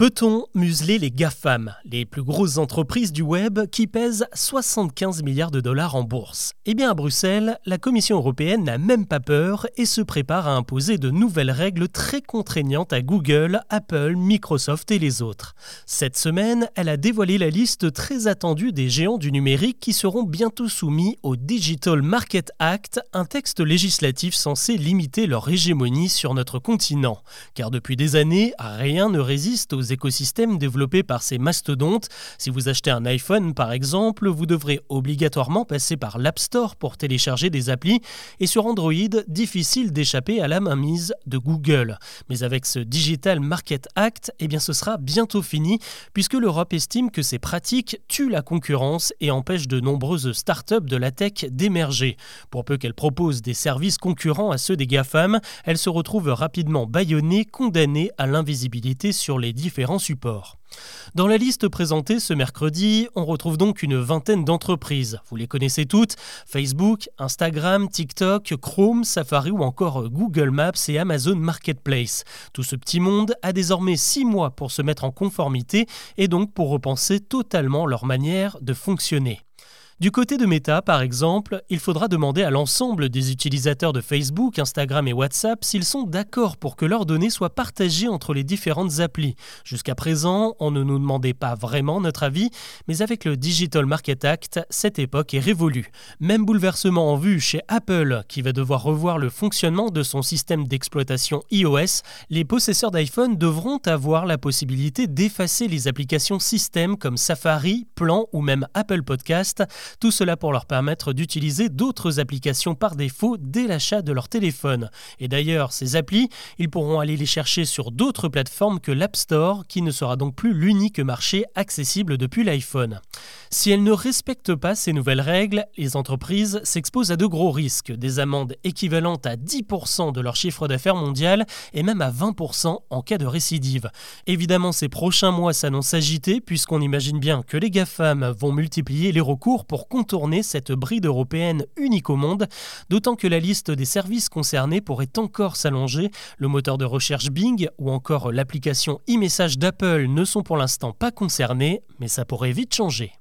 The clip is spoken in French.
Peut-on museler les GAFAM, les plus grosses entreprises du web qui pèsent 75 milliards de dollars en bourse? Eh bien à Bruxelles, la Commission européenne n'a même pas peur et se prépare à imposer de nouvelles règles très contraignantes à Google, Apple, Microsoft et les autres. Cette semaine, elle a dévoilé la liste très attendue des géants du numérique qui seront bientôt soumis au Digital Market Act, un texte législatif censé limiter leur hégémonie sur notre continent. Car depuis des années, rien ne résiste aux écosystèmes développés par ces mastodontes. Si vous achetez un iPhone par exemple, vous devrez obligatoirement passer par l'App Store pour télécharger des applis et sur Android, difficile d'échapper à la mainmise de Google. Mais avec ce Digital Market Act, eh bien ce sera bientôt fini puisque l'Europe estime que ces pratiques tuent la concurrence et empêchent de nombreuses startups de la tech d'émerger. Pour peu qu'elles proposent des services concurrents à ceux des GAFAM, elles se retrouvent rapidement bâillonnées, condamnées à l'invisibilité sur les différents supports. Dans la liste présentée ce mercredi, on retrouve donc une vingtaine d'entreprises. Vous les connaissez toutes Facebook, Instagram, TikTok, Chrome, Safari ou encore Google Maps et Amazon Marketplace. Tout ce petit monde a désormais six mois pour se mettre en conformité et donc pour repenser totalement leur manière de fonctionner. Du côté de Meta, par exemple, il faudra demander à l'ensemble des utilisateurs de Facebook, Instagram et WhatsApp s'ils sont d'accord pour que leurs données soient partagées entre les différentes applis. Jusqu'à présent, on ne nous demandait pas vraiment notre avis, mais avec le Digital Market Act, cette époque est révolue. Même bouleversement en vue chez Apple, qui va devoir revoir le fonctionnement de son système d'exploitation iOS, les possesseurs d'iPhone devront avoir la possibilité d'effacer les applications système comme Safari, Plan ou même Apple Podcast tout cela pour leur permettre d'utiliser d'autres applications par défaut dès l'achat de leur téléphone. Et d'ailleurs, ces applis, ils pourront aller les chercher sur d'autres plateformes que l'App Store, qui ne sera donc plus l'unique marché accessible depuis l'iPhone. Si elles ne respectent pas ces nouvelles règles, les entreprises s'exposent à de gros risques, des amendes équivalentes à 10% de leur chiffre d'affaires mondial et même à 20% en cas de récidive. Évidemment, ces prochains mois s'annoncent agités puisqu'on imagine bien que les GAFAM vont multiplier les recours contourner cette bride européenne unique au monde, d'autant que la liste des services concernés pourrait encore s'allonger. Le moteur de recherche Bing ou encore l'application e-message d'Apple ne sont pour l'instant pas concernés, mais ça pourrait vite changer.